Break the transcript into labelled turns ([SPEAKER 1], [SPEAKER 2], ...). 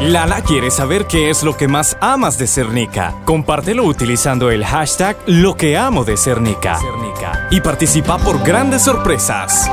[SPEAKER 1] Lala quiere saber qué es lo que más amas de Cernica. Compártelo utilizando el hashtag Lo que amo de Cernica. Y participa por grandes sorpresas.